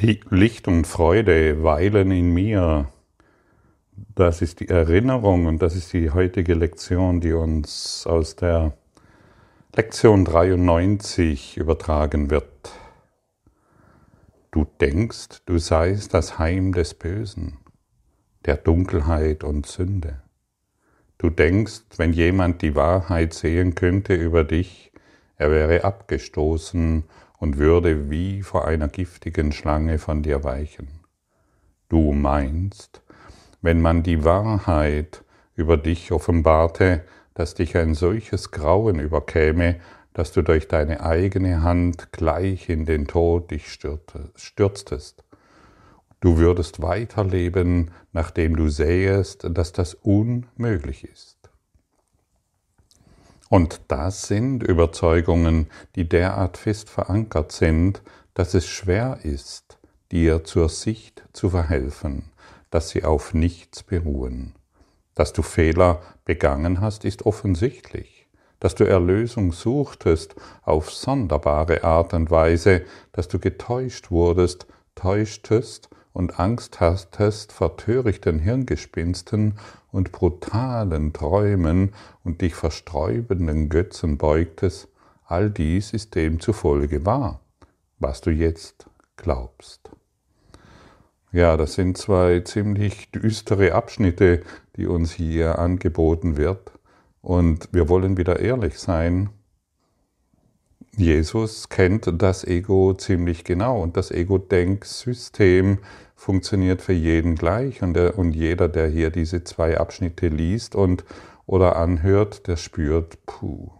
Licht und Freude weilen in mir. Das ist die Erinnerung und das ist die heutige Lektion, die uns aus der Lektion 93 übertragen wird. Du denkst, du seist das Heim des Bösen, der Dunkelheit und Sünde. Du denkst, wenn jemand die Wahrheit sehen könnte über dich, er wäre abgestoßen und würde wie vor einer giftigen Schlange von dir weichen. Du meinst, wenn man die Wahrheit über dich offenbarte, dass dich ein solches Grauen überkäme, dass du durch deine eigene Hand gleich in den Tod dich stürztest. Du würdest weiterleben, nachdem du sähest, dass das unmöglich ist. Und das sind Überzeugungen, die derart fest verankert sind, dass es schwer ist, dir zur Sicht zu verhelfen, dass sie auf nichts beruhen. Dass du Fehler begangen hast, ist offensichtlich. Dass du Erlösung suchtest auf sonderbare Art und Weise, dass du getäuscht wurdest, täuschtest und Angst hattest vor törichten Hirngespinsten und brutalen Träumen und dich versträubenden Götzen beugtest, all dies ist demzufolge wahr, was du jetzt glaubst. Ja, das sind zwei ziemlich düstere Abschnitte, die uns hier angeboten wird. Und wir wollen wieder ehrlich sein. Jesus kennt das Ego ziemlich genau und das Ego-Denksystem funktioniert für jeden gleich und, der, und jeder, der hier diese zwei Abschnitte liest und oder anhört, der spürt, puh,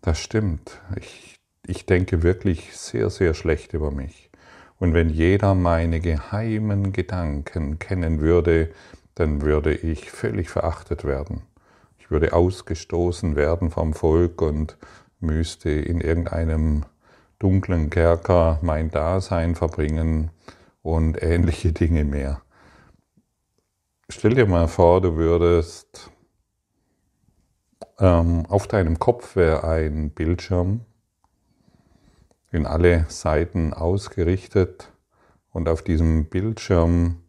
das stimmt. Ich, ich denke wirklich sehr, sehr schlecht über mich. Und wenn jeder meine geheimen Gedanken kennen würde, dann würde ich völlig verachtet werden. Ich würde ausgestoßen werden vom Volk und müsste in irgendeinem dunklen Kerker mein Dasein verbringen und ähnliche Dinge mehr. Stell dir mal vor, du würdest ähm, auf deinem Kopf wäre ein Bildschirm in alle Seiten ausgerichtet und auf diesem Bildschirm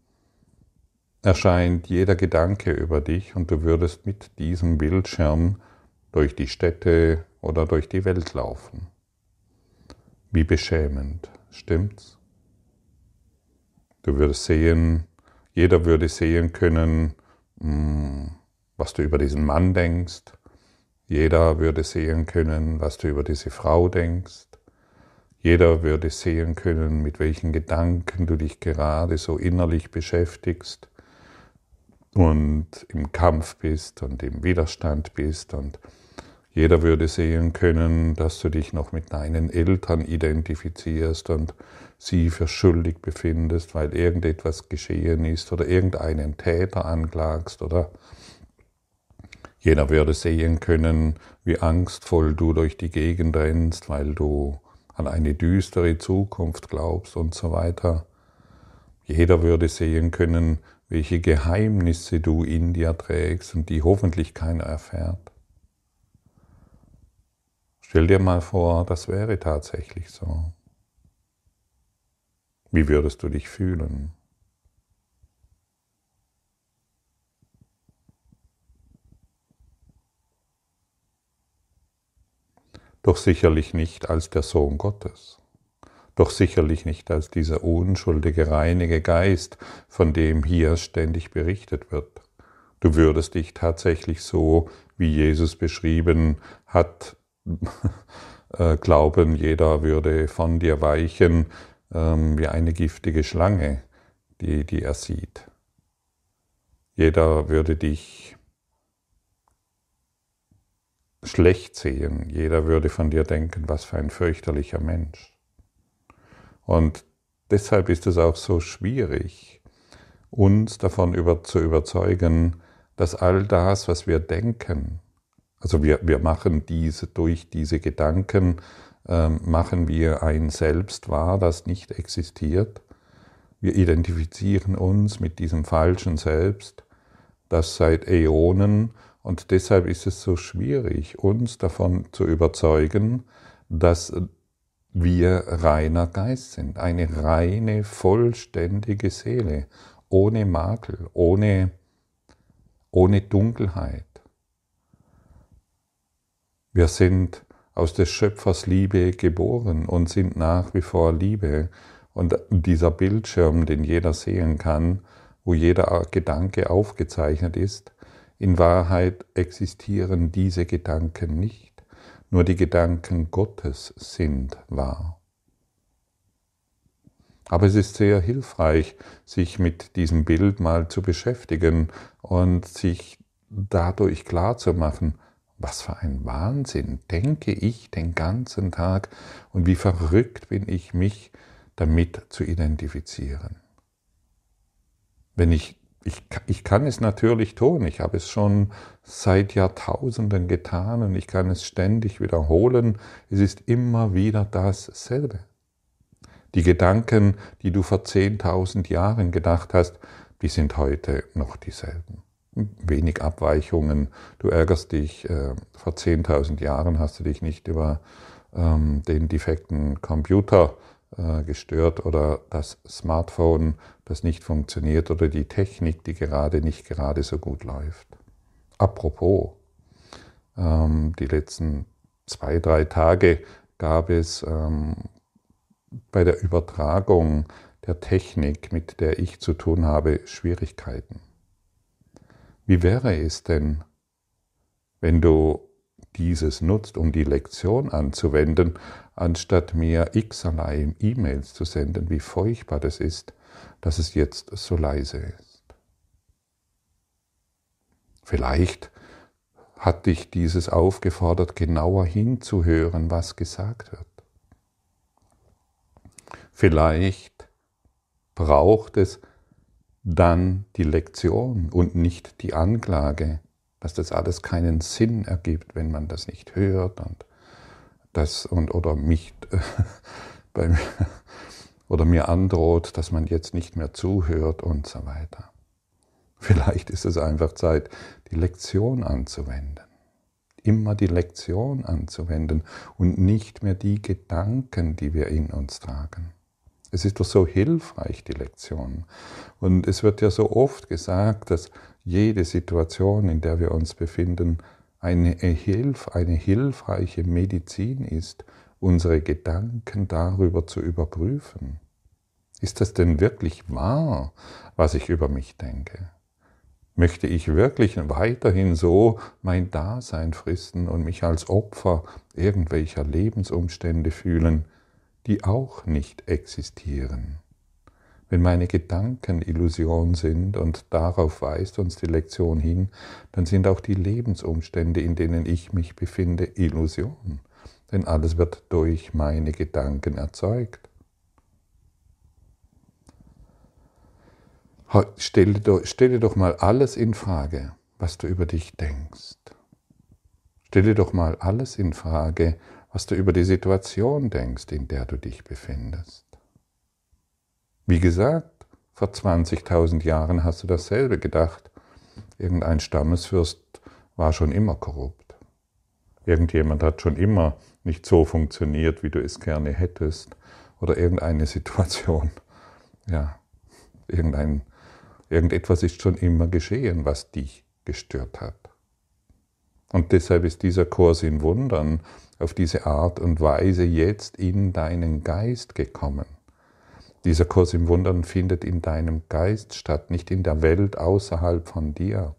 erscheint jeder Gedanke über dich und du würdest mit diesem Bildschirm durch die Städte oder durch die Welt laufen. Wie beschämend, stimmt's? Du würdest sehen, jeder würde sehen können, hm, was du über diesen Mann denkst. Jeder würde sehen können, was du über diese Frau denkst. Jeder würde sehen können, mit welchen Gedanken du dich gerade so innerlich beschäftigst und im Kampf bist und im Widerstand bist und jeder würde sehen können, dass du dich noch mit deinen Eltern identifizierst und sie für schuldig befindest, weil irgendetwas geschehen ist oder irgendeinen Täter anklagst oder jeder würde sehen können, wie angstvoll du durch die Gegend rennst, weil du an eine düstere Zukunft glaubst und so weiter. Jeder würde sehen können, welche Geheimnisse du in dir trägst und die hoffentlich keiner erfährt. Stell dir mal vor, das wäre tatsächlich so. Wie würdest du dich fühlen? Doch sicherlich nicht als der Sohn Gottes, doch sicherlich nicht als dieser unschuldige, reinige Geist, von dem hier ständig berichtet wird. Du würdest dich tatsächlich so, wie Jesus beschrieben hat, Äh, glauben, jeder würde von dir weichen ähm, wie eine giftige Schlange, die, die er sieht. Jeder würde dich schlecht sehen, jeder würde von dir denken, was für ein fürchterlicher Mensch. Und deshalb ist es auch so schwierig, uns davon über, zu überzeugen, dass all das, was wir denken, also wir, wir machen diese, durch diese Gedanken ähm, machen wir ein Selbst wahr, das nicht existiert. Wir identifizieren uns mit diesem falschen Selbst, das seit Äonen und deshalb ist es so schwierig, uns davon zu überzeugen, dass wir reiner Geist sind, eine reine, vollständige Seele, ohne Makel, ohne, ohne Dunkelheit. Wir sind aus des Schöpfers Liebe geboren und sind nach wie vor Liebe. Und dieser Bildschirm, den jeder sehen kann, wo jeder Gedanke aufgezeichnet ist, in Wahrheit existieren diese Gedanken nicht. Nur die Gedanken Gottes sind wahr. Aber es ist sehr hilfreich, sich mit diesem Bild mal zu beschäftigen und sich dadurch klar zu machen, was für ein Wahnsinn denke ich den ganzen Tag und wie verrückt bin ich, mich damit zu identifizieren. Wenn ich, ich, ich kann es natürlich tun, ich habe es schon seit Jahrtausenden getan und ich kann es ständig wiederholen, es ist immer wieder dasselbe. Die Gedanken, die du vor 10.000 Jahren gedacht hast, die sind heute noch dieselben wenig Abweichungen. Du ärgerst dich, äh, vor 10.000 Jahren hast du dich nicht über ähm, den defekten Computer äh, gestört oder das Smartphone, das nicht funktioniert oder die Technik, die gerade nicht gerade so gut läuft. Apropos, ähm, die letzten zwei, drei Tage gab es ähm, bei der Übertragung der Technik, mit der ich zu tun habe, Schwierigkeiten. Wie wäre es denn, wenn du dieses nutzt, um die Lektion anzuwenden, anstatt mir x allein E-Mails zu senden, wie furchtbar das ist, dass es jetzt so leise ist. Vielleicht hat dich dieses aufgefordert, genauer hinzuhören, was gesagt wird. Vielleicht braucht es dann die Lektion und nicht die Anklage, dass das alles keinen Sinn ergibt, wenn man das nicht hört und das und oder mich mir, oder mir androht, dass man jetzt nicht mehr zuhört und so weiter. Vielleicht ist es einfach Zeit, die Lektion anzuwenden. Immer die Lektion anzuwenden und nicht mehr die Gedanken, die wir in uns tragen. Es ist doch so hilfreich, die Lektion. Und es wird ja so oft gesagt, dass jede Situation, in der wir uns befinden, eine, Hilf, eine hilfreiche Medizin ist, unsere Gedanken darüber zu überprüfen. Ist das denn wirklich wahr, was ich über mich denke? Möchte ich wirklich weiterhin so mein Dasein fristen und mich als Opfer irgendwelcher Lebensumstände fühlen, die auch nicht existieren. Wenn meine Gedanken Illusion sind und darauf weist uns die Lektion hin, dann sind auch die Lebensumstände, in denen ich mich befinde, Illusion. Denn alles wird durch meine Gedanken erzeugt. Stelle doch, stelle doch mal alles in Frage, was du über dich denkst. Stelle doch mal alles in Frage, was du über die Situation denkst, in der du dich befindest. Wie gesagt, vor 20.000 Jahren hast du dasselbe gedacht. Irgendein Stammesfürst war schon immer korrupt. Irgendjemand hat schon immer nicht so funktioniert, wie du es gerne hättest. Oder irgendeine Situation. Ja, irgendein, irgendetwas ist schon immer geschehen, was dich gestört hat. Und deshalb ist dieser Kurs in Wundern auf diese Art und Weise jetzt in deinen Geist gekommen. Dieser Kurs im Wundern findet in deinem Geist statt, nicht in der Welt außerhalb von dir.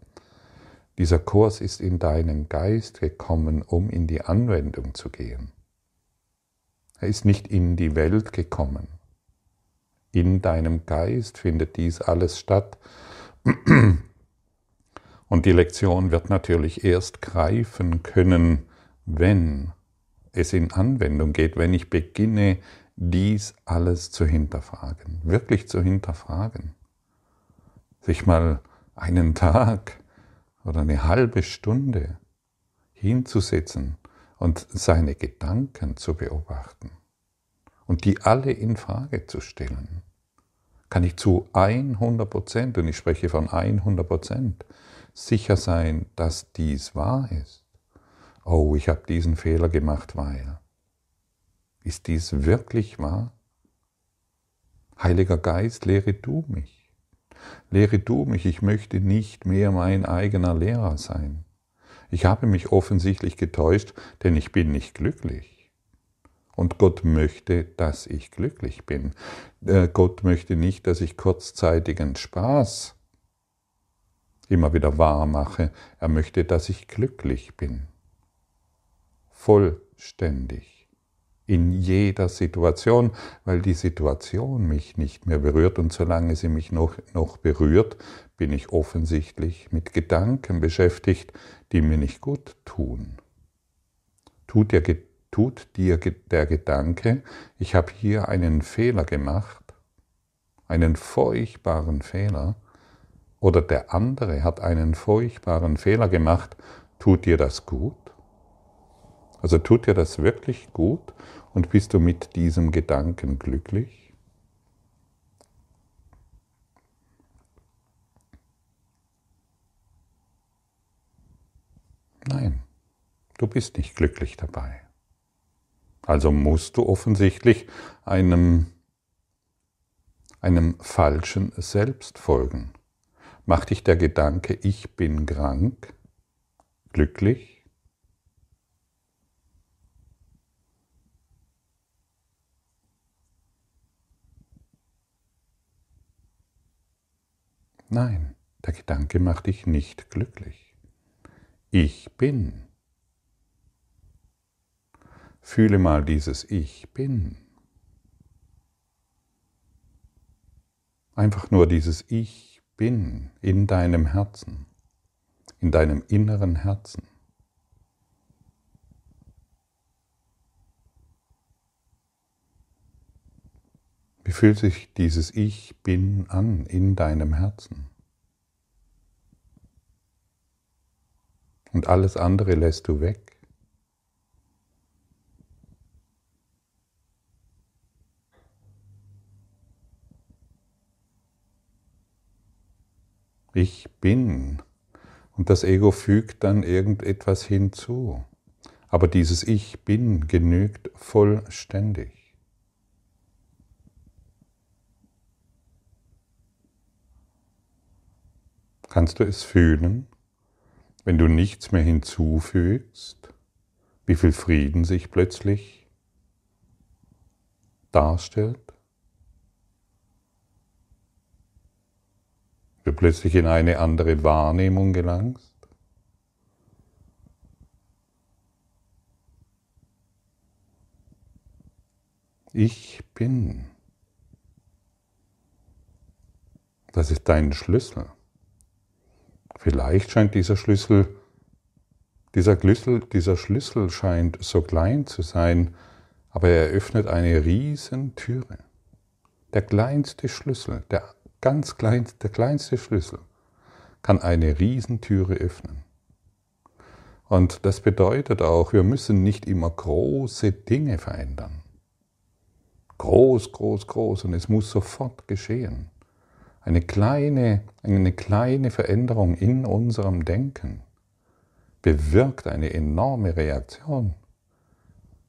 Dieser Kurs ist in deinen Geist gekommen, um in die Anwendung zu gehen. Er ist nicht in die Welt gekommen. In deinem Geist findet dies alles statt. Und die Lektion wird natürlich erst greifen können, wenn es in Anwendung geht, wenn ich beginne, dies alles zu hinterfragen, wirklich zu hinterfragen. Sich mal einen Tag oder eine halbe Stunde hinzusetzen und seine Gedanken zu beobachten und die alle in Frage zu stellen, kann ich zu 100 Prozent, und ich spreche von 100 Prozent, sicher sein, dass dies wahr ist oh, ich habe diesen Fehler gemacht, weil. Ist dies wirklich wahr? Heiliger Geist, lehre du mich. Lehre du mich, ich möchte nicht mehr mein eigener Lehrer sein. Ich habe mich offensichtlich getäuscht, denn ich bin nicht glücklich. Und Gott möchte, dass ich glücklich bin. Äh, Gott möchte nicht, dass ich kurzzeitigen Spaß immer wieder wahr mache. Er möchte, dass ich glücklich bin. Vollständig in jeder Situation, weil die Situation mich nicht mehr berührt und solange sie mich noch, noch berührt, bin ich offensichtlich mit Gedanken beschäftigt, die mir nicht gut tun. Tut dir, tut dir der Gedanke, ich habe hier einen Fehler gemacht, einen furchtbaren Fehler, oder der andere hat einen furchtbaren Fehler gemacht, tut dir das gut? Also tut dir das wirklich gut und bist du mit diesem Gedanken glücklich? Nein, du bist nicht glücklich dabei. Also musst du offensichtlich einem, einem falschen Selbst folgen. Macht dich der Gedanke, ich bin krank, glücklich? Nein, der Gedanke macht dich nicht glücklich. Ich bin. Fühle mal dieses Ich bin. Einfach nur dieses Ich bin in deinem Herzen, in deinem inneren Herzen. Wie fühlt sich dieses Ich bin an in deinem Herzen? Und alles andere lässt du weg. Ich bin. Und das Ego fügt dann irgendetwas hinzu. Aber dieses Ich bin genügt vollständig. Kannst du es fühlen, wenn du nichts mehr hinzufügst, wie viel Frieden sich plötzlich darstellt? Du plötzlich in eine andere Wahrnehmung gelangst? Ich bin. Das ist dein Schlüssel. Vielleicht scheint dieser Schlüssel, dieser Schlüssel, dieser Schlüssel scheint so klein zu sein, aber er öffnet eine riesen Türe. Der kleinste Schlüssel, der ganz kleinste, der kleinste Schlüssel kann eine Riesentüre öffnen. Und das bedeutet auch, wir müssen nicht immer große Dinge verändern. Groß, groß, groß und es muss sofort geschehen. Eine kleine, eine kleine Veränderung in unserem Denken bewirkt eine enorme Reaktion.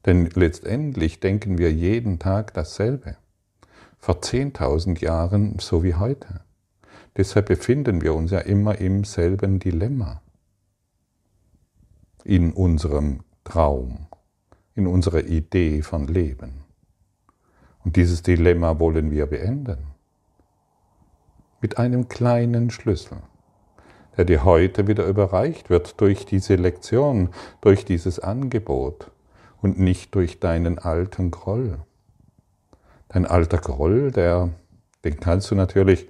Denn letztendlich denken wir jeden Tag dasselbe. Vor 10.000 Jahren so wie heute. Deshalb befinden wir uns ja immer im selben Dilemma. In unserem Traum, in unserer Idee von Leben. Und dieses Dilemma wollen wir beenden mit einem kleinen Schlüssel, der dir heute wieder überreicht wird durch diese Lektion, durch dieses Angebot und nicht durch deinen alten Groll. Dein alter Groll, der, den kannst du natürlich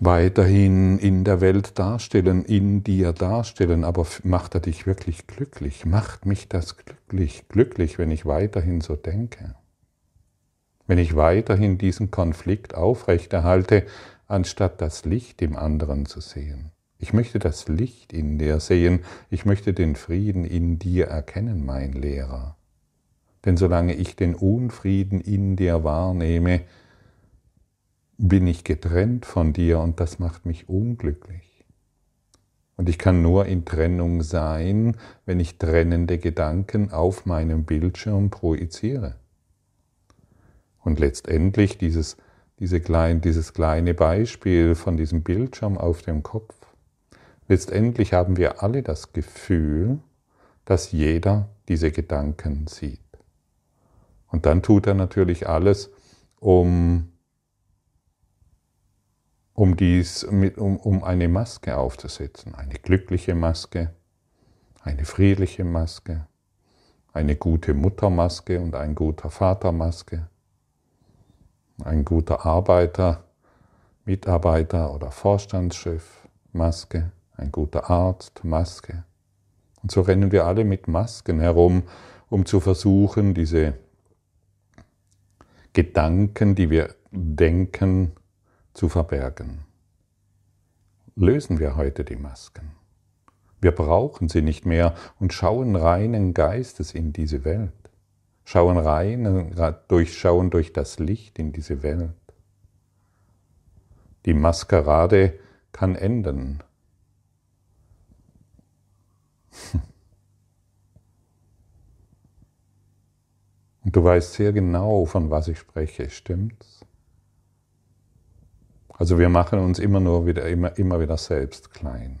weiterhin in der Welt darstellen, in dir darstellen, aber macht er dich wirklich glücklich? Macht mich das glücklich, glücklich, wenn ich weiterhin so denke? wenn ich weiterhin diesen Konflikt aufrechterhalte, anstatt das Licht im anderen zu sehen. Ich möchte das Licht in dir sehen, ich möchte den Frieden in dir erkennen, mein Lehrer. Denn solange ich den Unfrieden in dir wahrnehme, bin ich getrennt von dir und das macht mich unglücklich. Und ich kann nur in Trennung sein, wenn ich trennende Gedanken auf meinem Bildschirm projiziere. Und letztendlich dieses, diese klein, dieses kleine Beispiel von diesem Bildschirm auf dem Kopf. Letztendlich haben wir alle das Gefühl, dass jeder diese Gedanken sieht. Und dann tut er natürlich alles, um, um, dies, um, um eine Maske aufzusetzen. Eine glückliche Maske, eine friedliche Maske, eine gute Muttermaske und ein guter Vatermaske, ein guter Arbeiter, Mitarbeiter oder Vorstandschef, Maske, ein guter Arzt, Maske. Und so rennen wir alle mit Masken herum, um zu versuchen, diese Gedanken, die wir denken, zu verbergen. Lösen wir heute die Masken. Wir brauchen sie nicht mehr und schauen reinen Geistes in diese Welt. Schauen rein, durchschauen durch das Licht in diese Welt. Die Maskerade kann enden. Und du weißt sehr genau, von was ich spreche, stimmt's? Also wir machen uns immer nur wieder, immer, immer wieder selbst klein.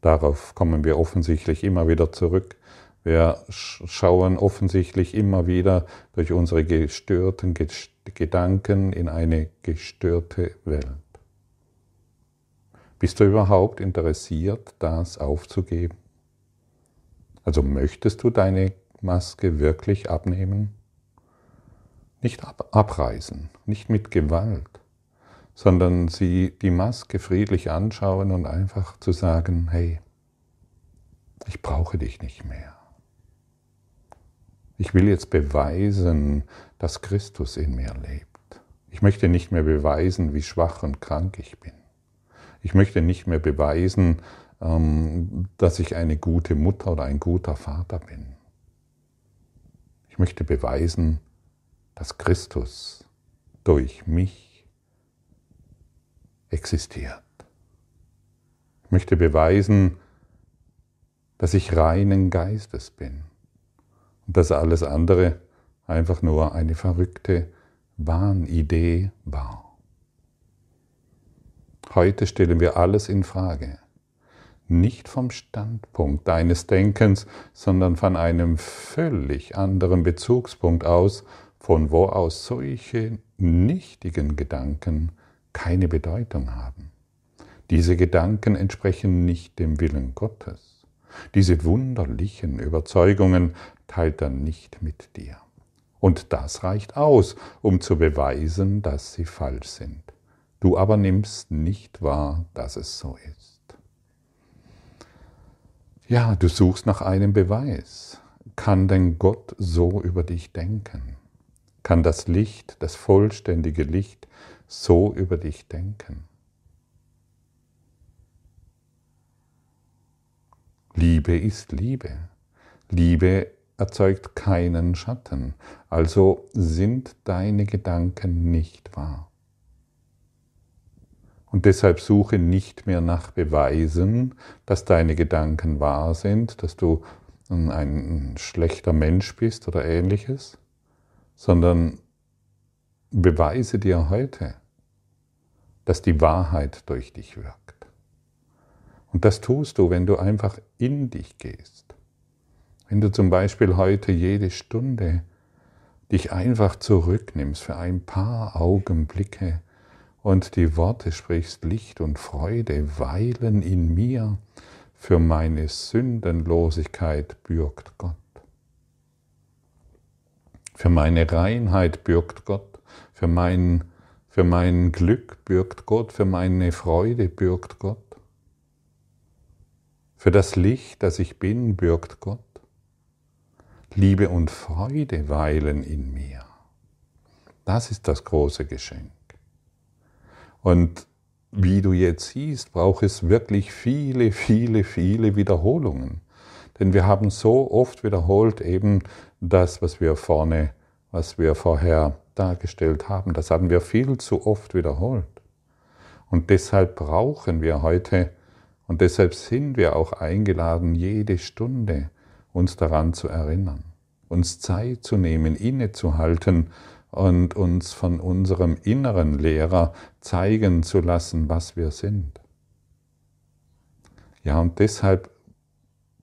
Darauf kommen wir offensichtlich immer wieder zurück. Wir schauen offensichtlich immer wieder durch unsere gestörten Gedanken in eine gestörte Welt. Bist du überhaupt interessiert, das aufzugeben? Also möchtest du deine Maske wirklich abnehmen? Nicht ab, abreißen, nicht mit Gewalt, sondern sie die Maske friedlich anschauen und einfach zu sagen, hey, ich brauche dich nicht mehr. Ich will jetzt beweisen, dass Christus in mir lebt. Ich möchte nicht mehr beweisen, wie schwach und krank ich bin. Ich möchte nicht mehr beweisen, ähm, dass ich eine gute Mutter oder ein guter Vater bin. Ich möchte beweisen, dass Christus durch mich existiert. Ich möchte beweisen, dass ich reinen Geistes bin und dass alles andere einfach nur eine verrückte Wahnidee war. Heute stellen wir alles in Frage nicht vom Standpunkt deines Denkens, sondern von einem völlig anderen Bezugspunkt aus, von wo aus solche nichtigen Gedanken keine Bedeutung haben. Diese Gedanken entsprechen nicht dem Willen Gottes. Diese wunderlichen Überzeugungen teilt er nicht mit dir. Und das reicht aus, um zu beweisen, dass sie falsch sind. Du aber nimmst nicht wahr, dass es so ist. Ja, du suchst nach einem Beweis. Kann denn Gott so über dich denken? Kann das Licht, das vollständige Licht, so über dich denken? Liebe ist Liebe. Liebe erzeugt keinen Schatten, also sind deine Gedanken nicht wahr. Und deshalb suche nicht mehr nach Beweisen, dass deine Gedanken wahr sind, dass du ein schlechter Mensch bist oder ähnliches, sondern beweise dir heute, dass die Wahrheit durch dich wirkt. Und das tust du, wenn du einfach in dich gehst. Wenn du zum Beispiel heute jede Stunde dich einfach zurücknimmst für ein paar Augenblicke und die Worte sprichst, Licht und Freude weilen in mir, für meine Sündenlosigkeit bürgt Gott. Für meine Reinheit bürgt Gott, für mein, für mein Glück bürgt Gott, für meine Freude bürgt Gott. Für das Licht, das ich bin, bürgt Gott. Liebe und Freude weilen in mir. Das ist das große Geschenk. Und wie du jetzt siehst, braucht es wirklich viele, viele, viele Wiederholungen. Denn wir haben so oft wiederholt eben das, was wir vorne, was wir vorher dargestellt haben. Das haben wir viel zu oft wiederholt. Und deshalb brauchen wir heute Und deshalb sind wir auch eingeladen, jede Stunde uns daran zu erinnern, uns Zeit zu nehmen, innezuhalten und uns von unserem inneren Lehrer zeigen zu lassen, was wir sind. Ja, und deshalb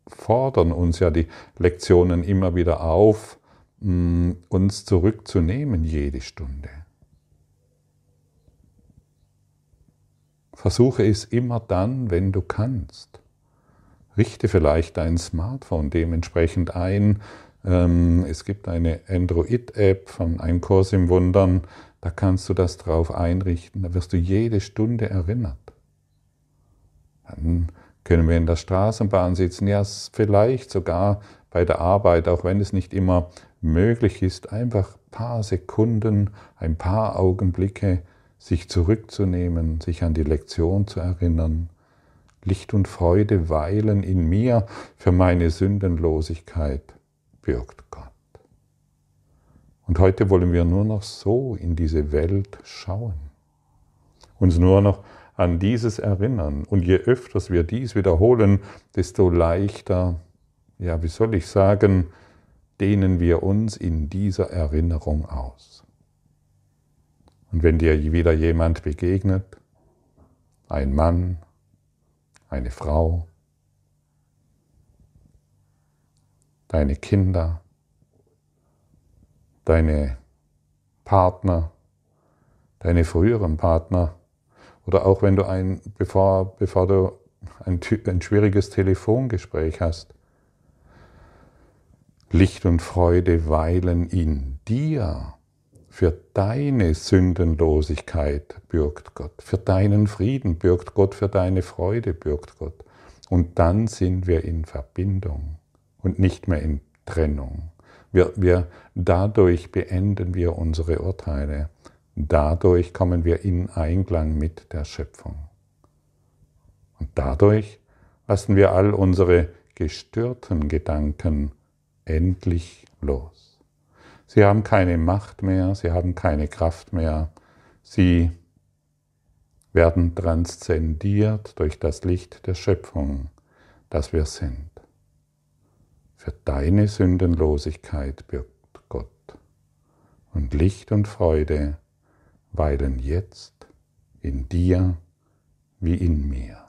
fordern uns ja die Lektionen immer wieder auf, mm, uns zurückzunehmen jede Stunde. Versuche es immer dann, wenn du kannst. Richte vielleicht dein Smartphone dementsprechend ein. Ähm, es gibt eine Android-App von Ein Kurs im Wundern, da kannst du das drauf einrichten, da wirst du jede Stunde erinnert. Dann können wir in der Straßenbahn sitzen, ja vielleicht sogar bei der Arbeit, auch wenn es nicht immer möglich ist, einfach ein paar Sekunden, ein paar Augenblicke sich zurückzunehmen, sich an die Lektion zu erinnern. Licht und Freude weilen in mir, für meine Sündenlosigkeit birgt Gott. Und heute wollen wir nur noch so in diese Welt schauen, uns nur noch an dieses erinnern. Und je öfters wir dies wiederholen, desto leichter, ja, wie soll ich sagen, dehnen wir uns in dieser Erinnerung aus. Und wenn dir wieder jemand begegnet, ein Mann, eine Frau, deine Kinder, deine Partner, deine früheren Partner, oder auch wenn du ein, bevor, bevor du ein, ein schwieriges Telefongespräch hast, Licht und Freude weilen in dir. Für deine Sündenlosigkeit bürgt Gott, für deinen Frieden bürgt Gott, für deine Freude bürgt Gott. Und dann sind wir in Verbindung und nicht mehr in Trennung. Wir, wir, dadurch beenden wir unsere Urteile. Dadurch kommen wir in Einklang mit der Schöpfung. Und dadurch lassen wir all unsere gestörten Gedanken endlich los. Sie haben keine Macht mehr, sie haben keine Kraft mehr, sie werden transzendiert durch das Licht der Schöpfung, das wir sind. Für deine Sündenlosigkeit birgt Gott. Und Licht und Freude weilen jetzt in dir wie in mir.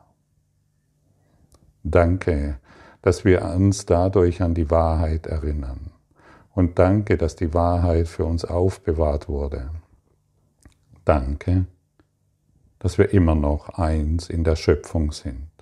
Danke, dass wir uns dadurch an die Wahrheit erinnern und danke, dass die Wahrheit für uns aufbewahrt wurde. Danke, dass wir immer noch eins in der Schöpfung sind.